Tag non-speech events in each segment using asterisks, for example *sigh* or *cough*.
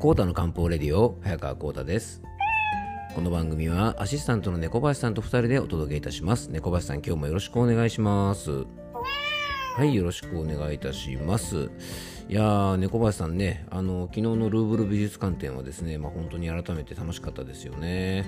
コータの漢方レディオ早川コータです。この番組はアシスタントの猫林さんと2人でお届けいたします。猫林さん今日もよろしくお願いします。はいよろしくお願いいたします。いやー猫林さんねあの昨日のルーブル美術館展はですねまあ本当に改めて楽しかったですよね。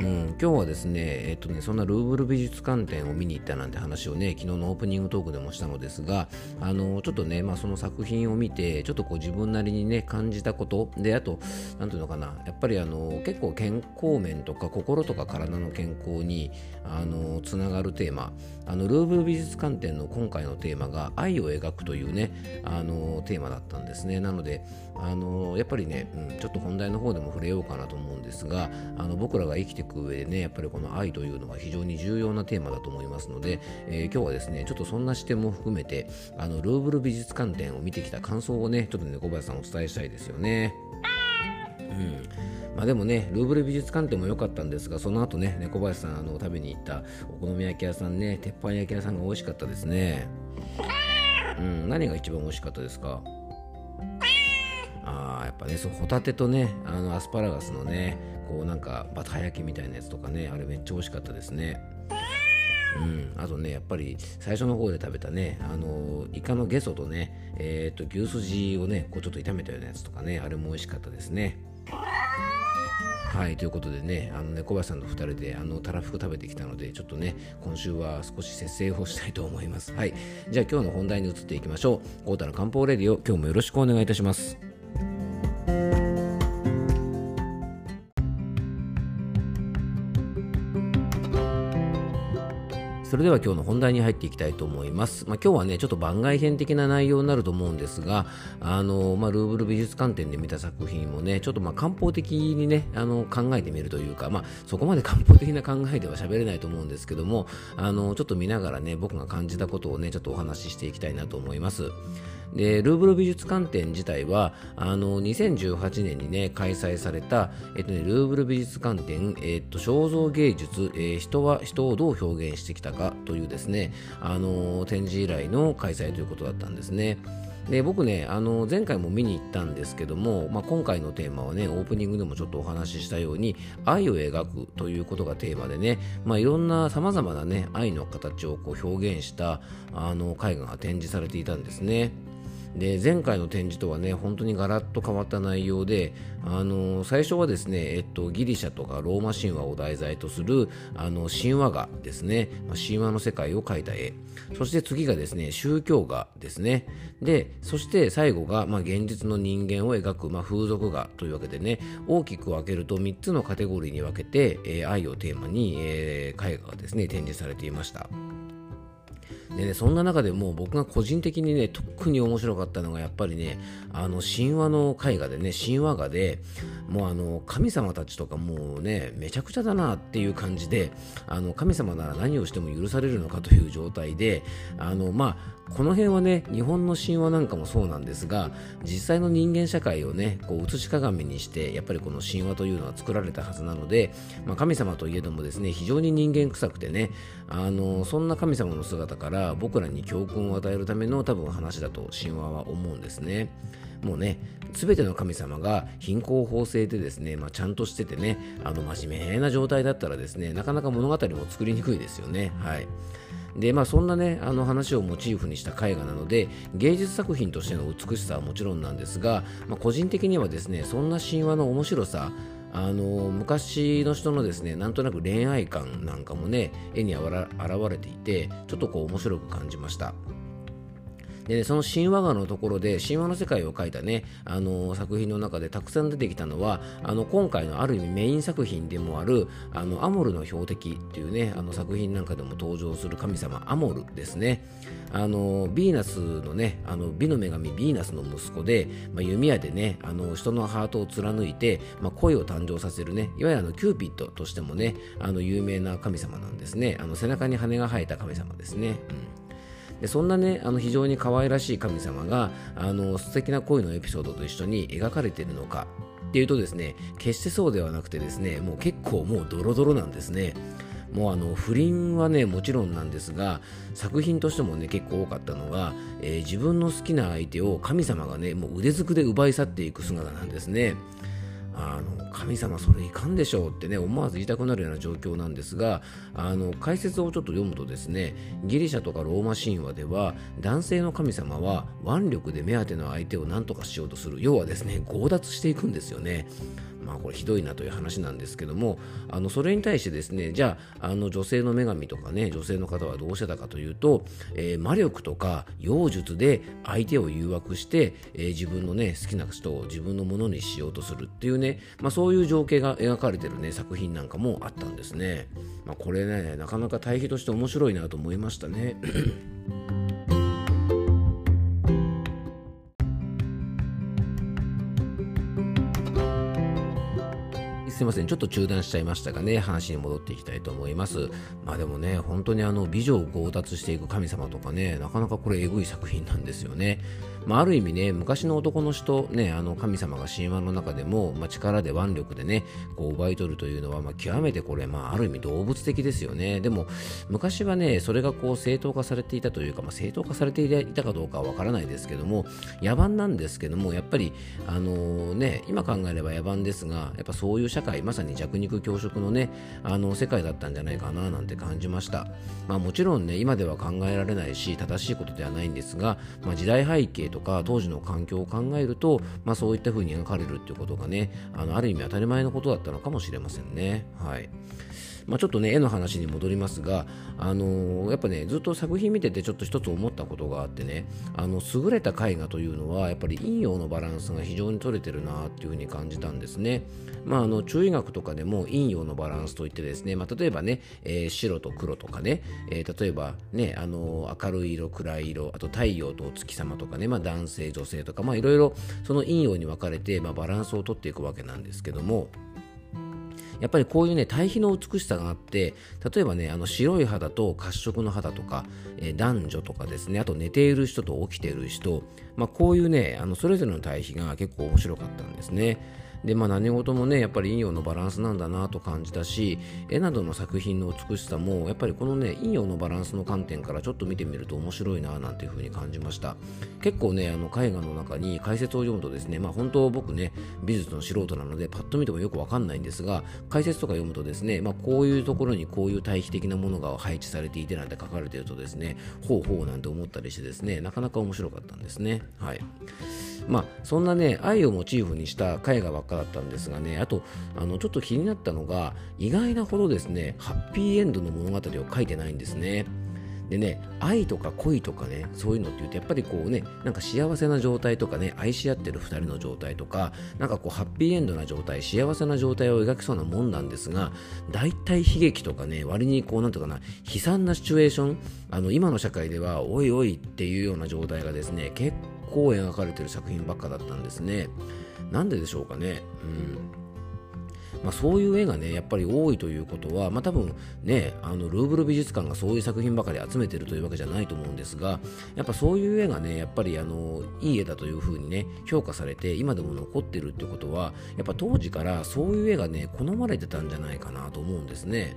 うん、今日はですね、えっとね、そんなルーブル美術館展を見に行ったなんて話をね、昨日のオープニングトークでもしたのですが、あの、ちょっとね、まあその作品を見て、ちょっとこう自分なりにね、感じたこと、で、あと、なんていうのかな、やっぱりあの、結構健康面とか心とか体の健康に、あの、つながるテーマ、あの、ルーブル美術館展の今回のテーマが愛を描くというね、あの、テーマだったんですね。なので、あの、やっぱりね、うん、ちょっと本題の方でも触れようかなと思うんですが、あの、僕らが生きていく上でねやっぱりこの愛というのは非常に重要なテーマだと思いますので、えー、今日はですねちょっとそんな視点も含めてあのルーブル美術館展を見てきた感想をねちょっとね小林さんお伝えしたいですよね。うんまあ、でもね、ルーブル美術館展も良かったんですが、その後ね、猫林さんあの食べに行ったお好み焼き屋さんね、鉄板焼き屋さんが美味しかったですね。うん、何が一番美味しかったですか？ああ、やっぱね、そう、ホタテとね、あのアスパラガスのね、こうなんかバタ焼きみたいなやつとかねあれめっちゃ美味しかったですね。うん、あとねやっぱり最初の方で食べたねあのイカのゲソとねえ、ー、と牛すじをねこうちょっと炒めたようなやつとかねあれも美味しかったですね。はいということでねあのね小林さんと2人であのたらふく食べてきたのでちょっとね今週は少し節制をしたいと思います。はいじゃあ今日の本題に移っていきましょう。コータの漢方レディオ今日もよろしくお願いいたします。それでは今日の本題に入っていきたいと思います。まあ、今日はね、ちょっと番外編的な内容になると思うんですが、あの、まあ、ルーブル美術館展で見た作品もね、ちょっとま漢方的にね、あの、考えてみるというか、まあ、そこまで漢方的な考えでは喋れないと思うんですけども、あの、ちょっと見ながらね、僕が感じたことをね、ちょっとお話ししていきたいなと思います。でルーブル美術館展自体はあの2018年にね開催された、えっとね、ルーブル美術館展、えっと、肖像芸術、えー、人は人をどう表現してきたかというですねあの展示以来の開催ということだったんですね。で僕ねあの前回も見に行ったんですけども、まあ、今回のテーマはねオープニングでもちょっとお話ししたように愛を描くということがテーマでね、まあ、いろんなさまざまなね愛の形をこう表現したあの絵画が展示されていたんですね。で前回の展示とはね本当にガラッと変わった内容であの最初はですね、えっと、ギリシャとかローマ神話を題材とするあの神話画ですね、まあ、神話の世界を描いた絵。そして次がですね宗教画ですね。でそして最後が、まあ、現実の人間を描く、まあ、風俗画というわけでね大きく分けると3つのカテゴリーに分けて、えー、愛をテーマに、えー、絵画がですね展示されていました。でね、そんな中でも僕が個人的にね、特に面白かったのがやっぱりね、あの神話の絵画でね、神話画で、もうあの神様たちとかもうね、めちゃくちゃだなっていう感じで、あの神様なら何をしても許されるのかという状態で、あのまあ、この辺はね日本の神話なんかもそうなんですが実際の人間社会をねこう映し鏡にしてやっぱりこの神話というのは作られたはずなので、まあ、神様といえどもですね非常に人間臭くてねあのそんな神様の姿から僕らに教訓を与えるための多分話だと神話は思うんですね。もうね、すべての神様が貧困法制でですね、まあ、ちゃんとしててね、あの真面目な状態だったらですね、なかなか物語も作りにくいですよね。はい。でまあそんなねあの話をモチーフにした絵画なので芸術作品としての美しさはもちろんなんですが、まあ、個人的にはですねそんな神話の面白さあの昔の人のですねなんとなく恋愛観なんかもね絵に現れていてちょっとこう面白く感じました。で、その神話画のところで神話の世界を描いたね、あの、作品の中でたくさん出てきたのはあの今回のある意味メイン作品でもあるあのアモルの標的っていうねあの作品なんかでも登場する神様アモルですね。あのヴィーナスのねあの美の女神ヴィーナスの息子で、まあ、弓矢でねあの人のハートを貫いて、まあ、恋を誕生させるねいわゆるあのキューピッドとしてもねあの有名な神様なんですね。あの背中に羽が生えた神様ですね、うん。でそんなねあの非常に可愛らしい神様があの素敵な恋のエピソードと一緒に描かれているのかっていうとですね決してそうではなくてですねもう結構もうドロドロなんですねもうあの不倫はねもちろんなんですが作品としてもね結構多かったのが、えー、自分の好きな相手を神様がねもう腕づくで奪い去っていく姿なんですね。あの神様それいかんでしょうってね思わず言いたくなるような状況なんですがあの解説をちょっと読むとですねギリシャとかローマ神話では男性の神様は腕力で目当ての相手を何とかしようとする。要はですね強奪していくんですよね。まあ、これひどいなという話なんですけどもあのそれに対してですねじゃああの女性の女神とかね女性の方はどうしてたかというと、えー、魔力とか妖術で相手を誘惑して、えー、自分のね好きな人を自分のものにしようとするっていうね、まあ、そういう情景が描かれてるね作品なんかもあったんですね、まあ、これねなかなか対比として面白いなと思いましたね。すいません、ちょっと中断しちゃいましたがね、話に戻っていきたいと思います。まあでもね、本当にあの美女を強奪していく神様とかね、なかなかこれえぐい作品なんですよね。まあ、ある意味ね、昔の男の人、ね、あの神様が神話の中でも、まあ、力で腕力でね、こう奪い取るというのは、まあ、極めてこれ、まあ、ある意味動物的ですよね。でも、昔はね、それがこう正当化されていたというか、まあ、正当化されていたかどうかはわからないですけども、野蛮なんですけども、やっぱり、あのー、ね、今考えれば野蛮ですが、やっぱそういう社会、まさに弱肉強食のね、あの世界だったんじゃないかななんて感じました。まあ、もちろんね、今では考えられないし、正しいことではないんですが、まあ、時代背景とか当時の環境を考えると、まあ、そういった風に描かれるっていうことがねあのある意味当たり前のことだったのかもしれませんね。はいまあ、ちょっとね絵の話に戻りますが、あのー、やっぱねずっと作品見ててちょっと一つ思ったことがあってねあの優れた絵画というのはやっぱり陰陽のバランスが非常に取れてるなっていうふうに感じたんですね。まあ、あの中医学とかでも陰陽のバランスといってですね、まあ、例えばね、えー、白と黒とかね、えー、例えばね、あの明るい色暗い色あと太陽とお月様とかね、まあ、男性女性とかいろいろその陰陽に分かれて、まあ、バランスをとっていくわけなんですけどもやっぱりこういうね対比の美しさがあって例えばねあの白い肌と褐色の肌とか、えー、男女とかですねあと寝ている人と起きている人、まあ、こういうねあのそれぞれの対比が結構面白かったんですね。で、まあ、何事もねやっぱり陰陽のバランスなんだなと感じたし絵などの作品の美しさもやっぱりこのね陰陽のバランスの観点からちょっと見てみると面白いななんていうふうに感じました。結構ねあの絵画の中に解説を読むとですねまあ本当僕ね美術の素人なのでパッと見てもよくわかんないんですが解説とか読むとですね、まあ、こういうところにこういう対比的なものが配置されていてなんて書かれているとですねほうほうなんて思ったりしてですねなかなか面白かったんですね。はい。まあ、そんなね愛をモチーフにした絵画ばっかだったんですがねあとあのちょっと気になったのが意外なほどですねハッピーエンドの物語を描いてないんですね。でね、愛とか恋とかね、そういうのって言うと、やっぱりこうね、なんか幸せな状態とかね、愛し合ってる2人の状態とか、なんかこう、ハッピーエンドな状態、幸せな状態を描きそうなもんなんですが、大体悲劇とかね、割にこう、なんていうかな、悲惨なシチュエーション、あの、今の社会では、おいおいっていうような状態がですね、結構描かれてる作品ばっかだったんですね。なんででしょうかね。うんまあ、そういう絵がねやっぱり多いということは、まあ、多分ねあのルーブル美術館がそういう作品ばかり集めてるというわけじゃないと思うんですがやっぱそういう絵がねやっぱりあのいい絵だというふうにね評価されて今でも残ってるってことはやっぱ当時からそういう絵がね好まれてたんじゃないかなと思うんですね。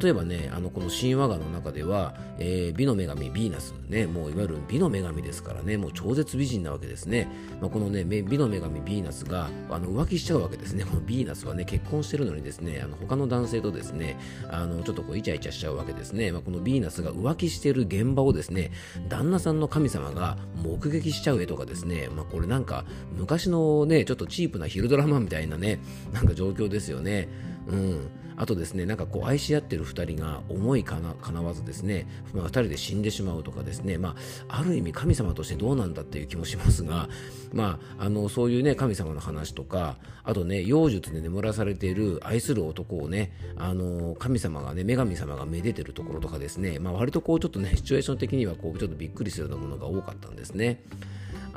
例えばね、あのこの神話画の中では、えー、美の女神ヴィーナス、ね、もういわゆる美の女神ですからね、もう超絶美人なわけですね。まあ、このね、美の女神ヴィーナスがあの浮気しちゃうわけですね。このヴィーナスはね、結婚してるのにですね、あの他の男性とですね、あのちょっとこうイチャイチャしちゃうわけですね。まあ、このヴィーナスが浮気してる現場をですね、旦那さんの神様が目撃しちゃう絵とかですね、まあ、これなんか昔のね、ちょっとチープなヒルドラマみたいなね、なんか状況ですよね。うん。あとですね、なんかこう愛し合ってる2人が思いかなかなわずですね、まあ、2人で死んでしまうとかですね、まあ、ある意味神様としてどうなんだっていう気もしますが、まあ、あのそういうね、神様の話とか、あとね、妖術で眠らされている愛する男をね、あの神様がね、女神様がめでてるところとかですね、まあ、割とこうちょっとね、シチュエーション的にはこうちょっとびっくりするようなものが多かったんですね。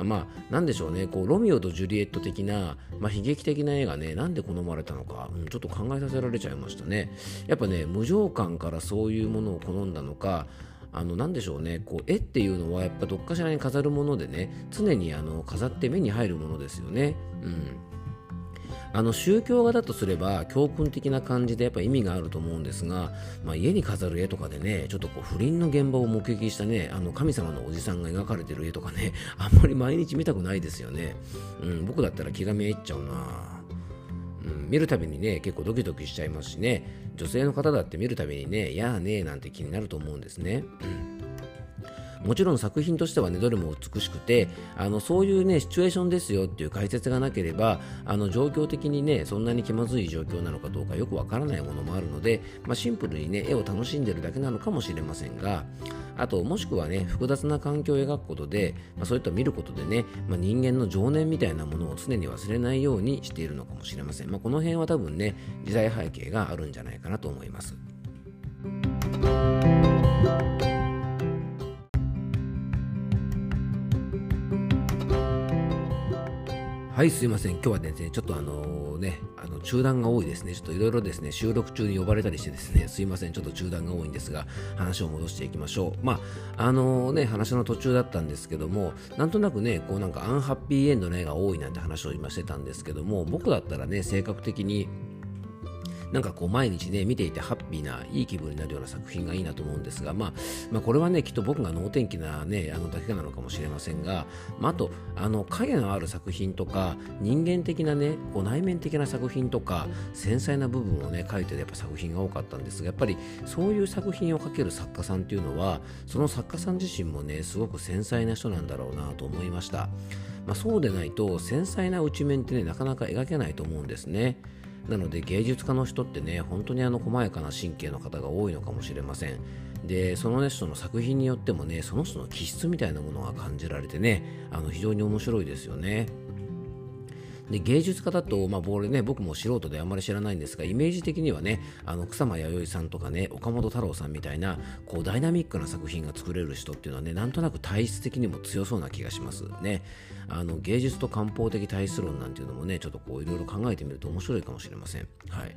まあ、なんでしょうね、こうロミオとジュリエット的な、まあ、悲劇的な絵がね、なんで好まれたのか、うん、ちょっと考えさせられちゃいましたね。やっぱね、無情感からそういうものを好んだのか、あの何でしょうね。こう絵っていうのはやっぱどっかしらに飾るものでね常にあの飾って目に入るものですよね。うん。あの宗教画だとすれば教訓的な感じでやっぱ意味があると思うんですが、まあ、家に飾る絵とかでねちょっとこう不倫の現場を目撃したねあの神様のおじさんが描かれてる絵とかね *laughs* あんまり毎日見たくないですよね、うん、僕だったら気がめいっちゃうな。うん、見るたびにね結構ドキドキしちゃいますしね。女性の方だって見るたびにねやあねえなんて気になると思うんですね、うん。もちろん作品としてはねどれも美しくてあのそういうねシチュエーションですよっていう解説がなければあの状況的にねそんなに気まずい状況なのかどうかよくわからないものもあるので、まあ、シンプルにね絵を楽しんでるだけなのかもしれませんがあともしくはね複雑な環境を描くことで、まあ、そういった見ることでね、まあ、人間の情念みたいなものを常に忘れないようにしているのかもしれません、まあ、この辺は多分ね時代背景があるんじゃないかなと思います。はいすいません。今日はですねちょっとあのねあの中断が多いですね。ちょっといろいろですね収録中に呼ばれたりしてですねすいません。ちょっと中断が多いんですが話を戻していきましょう。まああのね話の途中だったんですけどもなんとなくねこうなんかアンハッピーエンドの絵が多いなんて話を今してたんですけども僕だったらね性格的になんかこう毎日ね見ていてハッピーないい気分になるような作品がいいなと思うんですが、まあ、まあこれはねきっと僕が能天気なねあのだけなのかもしれませんが、まあ、あとあの影のある作品とか人間的なねこう内面的な作品とか繊細な部分をね描いてるやっぱ作品が多かったんですがやっぱりそういう作品を描ける作家さんっていうのはその作家さん自身もねすごく繊細な人なんだろうなと思いました。まあ、そうでないと繊細な内面ってねなかなか描けないと思うんですね。なので芸術家の人ってね本当にあの細やかな神経の方が多いのかもしれません。でその、ね、人の作品によってもねその人の気質みたいなものが感じられてねあの非常に面白いですよね。で芸術家だと、まあ、ボールね、僕も素人であんまり知らないんですが、イメージ的にはね、あの草間彌生さんとかね、岡本太郎さんみたいな、こう、ダイナミックな作品が作れる人っていうのはね、なんとなく体質的にも強そうな気がしますね。あの芸術と漢方的体質論なんていうのもね、ちょっとこう、いろいろ考えてみると面白いかもしれません。はい。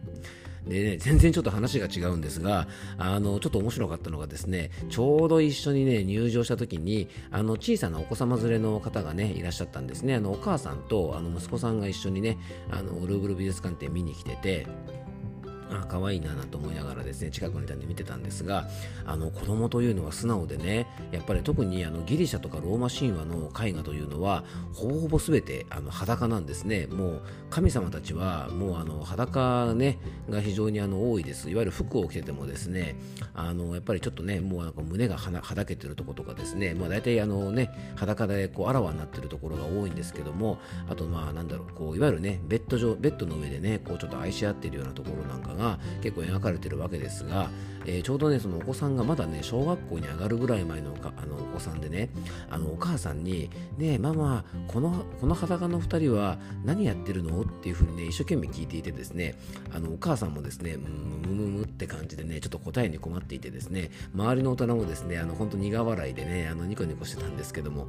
でね、全然ちょっと話が違うんですが、あの、ちょっと面白かったのがですね、ちょうど一緒にね、入場した時に、あの、小さなお子様連れの方がね、いらっしゃったんですね。あの、お母さんと、あの、息子さんが一緒にね、あの、ルーブル美術館展見に来てて、あ可愛いなと思いながらですね近くにいたんで見てたんですがあの子供というのは素直でねやっぱり特にあのギリシャとかローマ神話の絵画というのはほぼほぼ全てあの裸なんですね。もう神様たちはもうあの裸、ね、が非常にあの多いです。いわゆる服を着ててもですねあのやっぱりちょっとねもうなんか胸がはだけてるところとかですね、まあ、大体あのね裸でこうあらわになってるところが多いんですけどもあとまあなんだろうこういわゆるねベッド上ベッドの上でねこうちょっと愛し合ってるようなところなんかが結構描かれてるわけですが、えー、ちょうどねそのお子さんがまだね小学校に上がるぐらい前のあのお子さんでねあのお母さんに「ねママこのこの裸の2人は何やってるの?」っていうふうにね一生懸命聞いていてですねあのお母さんもですねムムムって感じでねちょっと答えに困っていてですね周りの大人もですねあの本当苦笑いでねあのニコニコしてたんですけども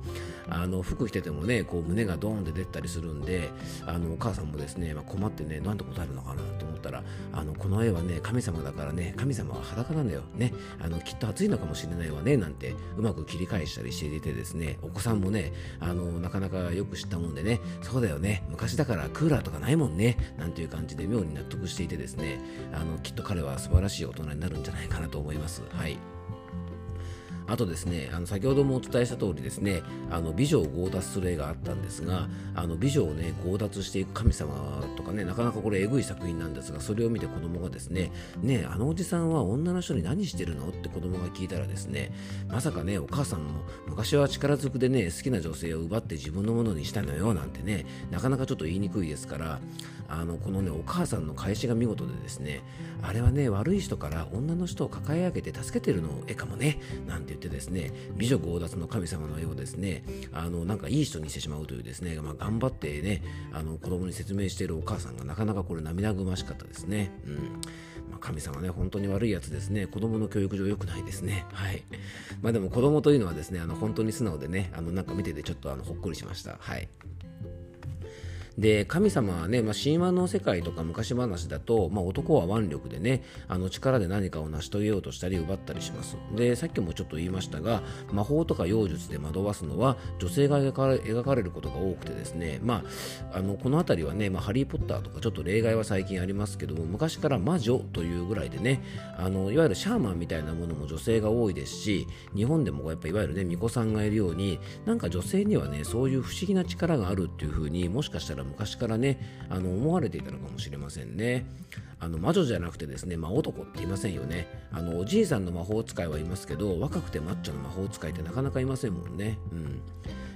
あの服着ててもねこう胸がドーンって出たりするんであのお母さんもですね、まあ、困ってねなんて答えるのかなと思ったらあのこの絵はね神様だからね神様は裸なんだよ。ね。あのきっと暑いのかもしれないわね。なんてうまく切り返したりしていてですね。お子さんもねあのなかなかよく知ったもんでね。そうだよね。昔だからクーラーとかないもんね。なんていう感じで妙に納得していてですね。あのきっと彼は素晴らしい大人になるんじゃないかなと思います。はい。あとですね、あの先ほどもお伝えした通りですね、あの美女を強奪する絵があったんですが、あの美女をね、強奪していく神様とかね、なかなかこれえぐい作品なんですが、それを見て子供がですね、ねあのおじさんは女の人に何してるのって子供が聞いたらですね、まさかね、お母さんも昔は力ずくでね、好きな女性を奪って自分のものにしたのよなんてね、なかなかちょっと言いにくいですから、あのこのね、お母さんの返しが見事でですね、あれはね、悪い人から女の人を抱え上げて助けてるの絵かもね、なんてってですね、美女強奪の神様の絵をですね、あの、なんかいい人にしてしまうというですね、まあ、頑張ってね、あの、子供に説明しているお母さんがなかなかこれ涙ぐましかったですね。うん。まあ、神様ね、本当に悪いやつですね。子供の教育上良くないですね。はい。まあでも子供というのはですね、あの、本当に素直でね、あの、なんか見ててちょっとあの、ほっこりしました。はい。で神様はね、まあ、神話の世界とか昔話だと、まあ、男は腕力でねあの力で何かを成し遂げようとしたり奪ったりします。でさっきもちょっと言いましたが魔法とか妖術で惑わすのは女性が描かれることが多くてですね、まあ、あのこの辺りはね、まあ、ハリー・ポッターとかちょっと例外は最近ありますけども昔から魔女というぐらいでねあのいわゆるシャーマンみたいなものも女性が多いですし日本でもやっぱいわゆるね巫女さんがいるようになんか女性にはねそういう不思議な力があるっていう風にもしかしたら昔からねあの思われていたのかもしれませんね。あの魔女じゃなくてですね、まあ、男っていませんよね。あのおじいさんの魔法使いはいますけど若くてマッチョの魔法使いってなかなかいませんもんね。うん。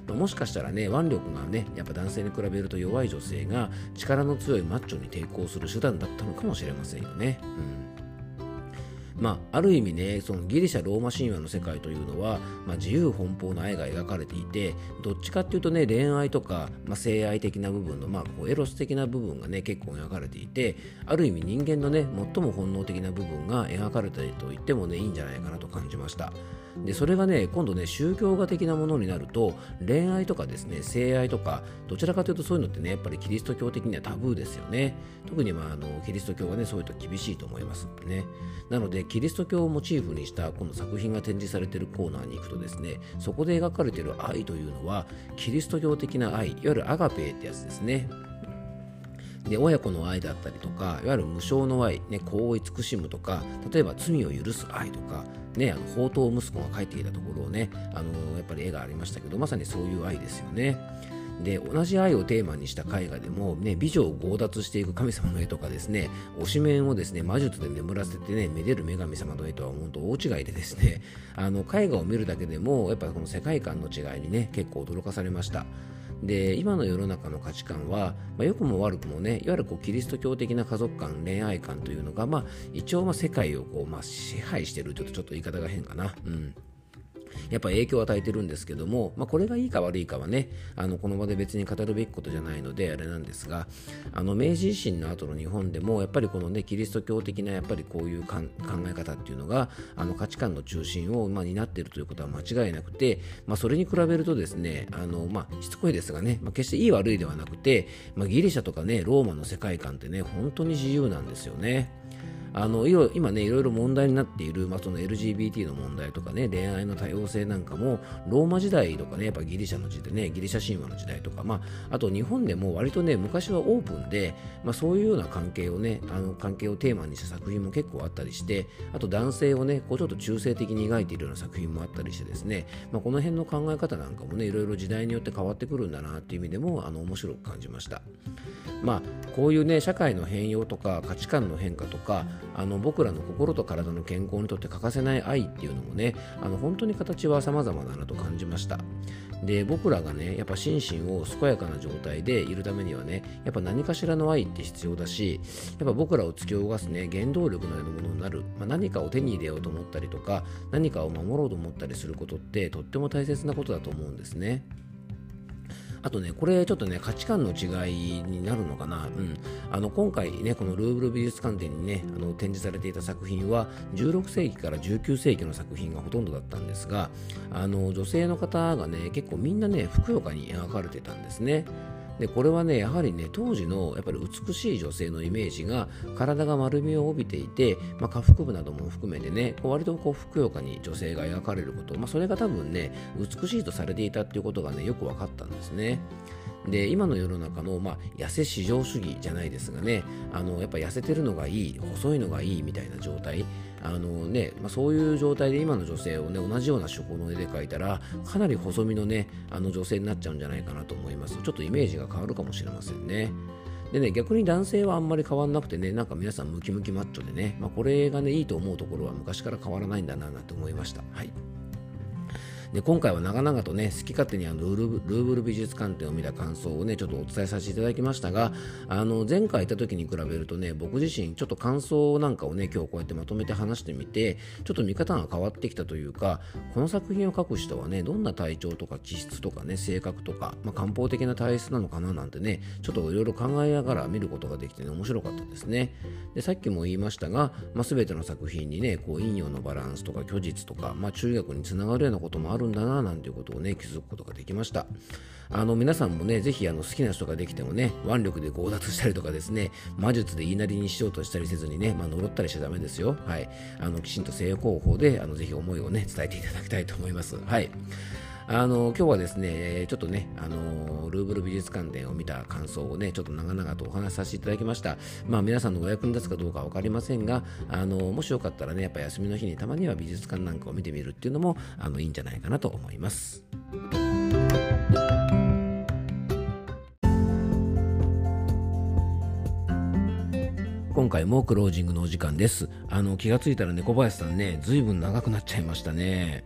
まあ、もしかしたらね腕力がねやっぱ男性に比べると弱い女性が力の強いマッチョに抵抗する手段だったのかもしれませんよね。うん。まあ、ある意味ねそのギリシャローマ神話の世界というのは、まあ、自由奔放な絵が描かれていてどっちかっていうとね恋愛とか、まあ、性愛的な部分の、まあ、こうエロス的な部分がね結構描かれていてある意味人間のね最も本能的な部分が描かれていると言ってもねいいんじゃないかなと感じました。でそれがね今度ね宗教画的なものになると恋愛とかですね性愛とかどちらかというとそういうのってねやっぱりキリスト教的にはタブーですよね。特にまああのキリスト教はねそういうと厳しいと思いますね。なのでキリスト教をモチーフにしたこの作品が展示されているコーナーに行くとですねそこで描かれている愛というのはキリスト教的な愛いわゆるアガペーってやつですね。で親子の愛だったりとかいわゆる無償の愛、ね、子を慈しむとか例えば罪を許す愛とか、ね、あの宝刀息子が帰ってきたところをねあのやっぱり絵がありましたけどまさにそういう愛ですよね。で同じ愛をテーマにした絵画でも、ね、美女を強奪していく神様の絵とかですね推し面をですね魔術で眠らせてねめでる女神様の絵とは本当大違いでですねあの絵画を見るだけでもやっぱこの世界観の違いにね結構驚かされました。で今の世の中の価値観は、まあ、良くも悪くもねいわゆるこうキリスト教的な家族観恋愛観というのが、まあ、一応まあ世界をこう、まあ、支配してるというとちょっと言い方が変かな。うんやっぱ影響を与えてるんですけども、まあ、これがいいか悪いかはねあのこの場で別に語るべきことじゃないのであれなんですがあの明治維新の後の日本でもやっぱりこのねキリスト教的なやっぱりこういう考え方っていうのがあの価値観の中心を、まあ、担っているということは間違いなくて、まあ、それに比べるとですねあの、まあ、しつこいですがね、まあ、決していい悪いではなくて、まあ、ギリシャとかねローマの世界観ってね本当に自由なんですよね。あの今ねいろいろ問題になっている、まあ、その LGBT の問題とかね恋愛の多様性なんかもローマ時代とかねやっぱギリシャの時代ねギリシャ神話の時代とか、まあ、あと日本でも割とね昔はオープンで、まあ、そういうような関係をねあの関係をテーマにした作品も結構あったりしてあと男性をねこうちょっと中性的に描いているような作品もあったりしてですね、まあ、この辺の考え方なんかもねいろいろ時代によって変わってくるんだなっていう意味でもあの面白く感じました。まあ、こういうね社会の変容とか価値観の変化とかあの僕らの心と体の健康にとって欠かせない愛っていうのもねあの本当に形は様々だなと感じましたで僕らがねやっぱ心身を健やかな状態でいるためにはねやっぱ何かしらの愛って必要だしやっぱ僕らを突き動かすね原動力のようなものになる、まあ、何かを手に入れようと思ったりとか何かを守ろうと思ったりすることってとっても大切なことだと思うんですね。あとね、これちょっとね、価値観の違いになるのかな。うん。あの、今回ね、このルーブル美術館展にね、あの展示されていた作品は、16世紀から19世紀の作品がほとんどだったんですが、あの、女性の方がね、結構みんなね、ふくよかに描かれてたんですね。でこれはねやはりね当時のやっぱり美しい女性のイメージが体が丸みを帯びていて、まあ、下腹部なども含めてね割とこうふくよかに女性が描かれること、まあ、それが多分ね美しいとされていたっていうことがねよく分かったんですね。で今の世の中の、まあ、痩せ至上主義じゃないですがねあのやっぱ痩せてるのがいい細いのがいいみたいな状態あのねまあ、そういう状態で今の女性をね同じような手法の絵で描いたらかなり細身のねあの女性になっちゃうんじゃないかなと思いますちょっとイメージが変わるかもしれませんねでね、逆に男性はあんまり変わんなくてね、なんか皆さんムキムキマッチョでね、まあ、これがね、いいと思うところは昔から変わらないんだな、なんて思いました。はい。で今回は長々とね好き勝手にあのルーブル美術館展を見た感想をねちょっとお伝えさせていただきましたがあの前回行った時に比べるとね僕自身ちょっと感想なんかをね今日こうやってまとめて話してみてちょっと見方が変わってきたというかこの作品を描く人はねどんな体調とか気質とかね性格とか、まあ、漢方的な体質なのかななんてねちょっといろいろ考えながら見ることができてね面白かったですね。でさっきも言いましたが、まあ、全ての作品にねこう陰陽のバランスとか虚実とか、まあ、中学につながるようなこともあるんだななんていうことをね気づくことができました。あの皆さんもねぜひあの好きな人ができてもね腕力で強奪したりとかですね魔術で言いなりにしようとしたりせずにね、まあ、呪ったりしちゃダメですよ。はい。あのきちんと性方法であのぜひ思いをね伝えていただきたいと思います。はい。あの今日はですね、ちょっとね、あのルーブル美術館展を見た感想をね、ちょっと長々とお話しさせていただきました。まあ皆さんのお役に立つかどうか分かりませんが、あのもしよかったらね、やっぱ休みの日にたまには美術館なんかを見てみるっていうのもあのいいんじゃないかなと思います。今回もクロージングのお時間です。あの気がついたら猫林さんね、ずいぶん長くなっちゃいましたね。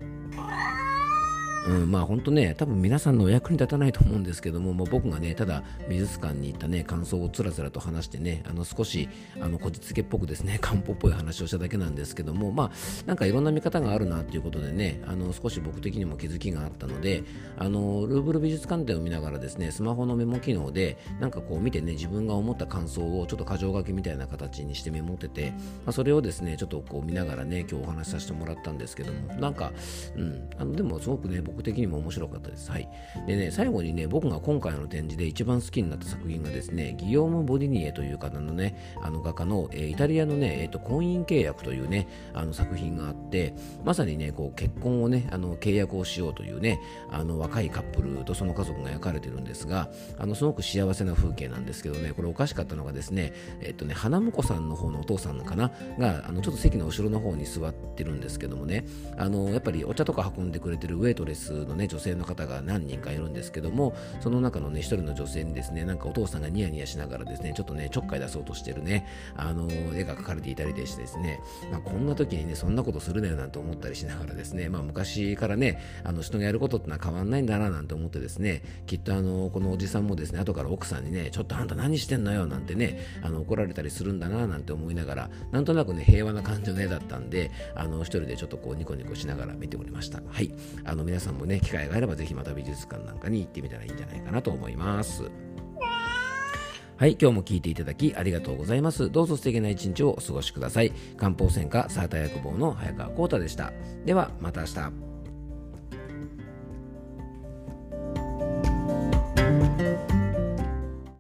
うん、まあ本当ね、多分皆さんのお役に立たないと思うんですけども、もう僕がね、ただ美術館に行ったね、感想をつらつらと話してね、あの少し、あの、こじつけっぽくですね、*laughs* 漢方っぽい話をしただけなんですけども、まあ、なんかいろんな見方があるなっていうことでね、あの、少し僕的にも気づきがあったので、あの、ルーブル美術館展を見ながらですね、スマホのメモ機能で、なんかこう見てね、自分が思った感想をちょっと箇条書きみたいな形にしてメモってて、まあ、それをですね、ちょっとこう見ながらね、今日お話しさせてもらったんですけども、なんか、うん、あの、でもすごくね、僕的にも面白かったです。はい。でね、最後にね、僕が今回の展示で一番好きになった作品がですね、ギヨーム・ボディニエという方のね、あの画家の、えー、イタリアのね、えーと、婚姻契約というね、あの作品があって、まさにね、こう結婚をね、あの契約をしようというね、あの若いカップルとその家族が描かれてるんですが、あのすごく幸せな風景なんですけどね、これおかしかったのがですね、えっ、ー、とね、花婿さんの方のお父さんかな、が、あのちょっと席の後ろの方に座ってるんですけどもね、あのやっぱりお茶とか運んでくれてるウェイトレススのね、女性の方が何人かいるんですけどもその中のね一人の女性にですねなんかお父さんがニヤニヤしながらですねちょっとねちょっかい出そうとしてるねあの絵が描かれていたりでしてですね、まあ、こんな時にねそんなことするなよなんて思ったりしながらですねまあ昔からねあの人がやることってのは変わんないんだななんて思ってですねきっとあのこのおじさんもですね後から奥さんにねちょっとあんた何してんのよなんてねあの怒られたりするんだななんて思いながらなんとなくね平和な感じの絵だったんであの一人でちょっとこうニコニコしながら見ておりました。はい。あの皆さんもね機会があればぜひまた美術館なんかに行ってみたらいいんじゃないかなと思います。はい、今日も聞いていただきありがとうございます。どうぞ素敵な一日をお過ごしください。漢方専科サーター薬房の早川幸太でした。では、また明日。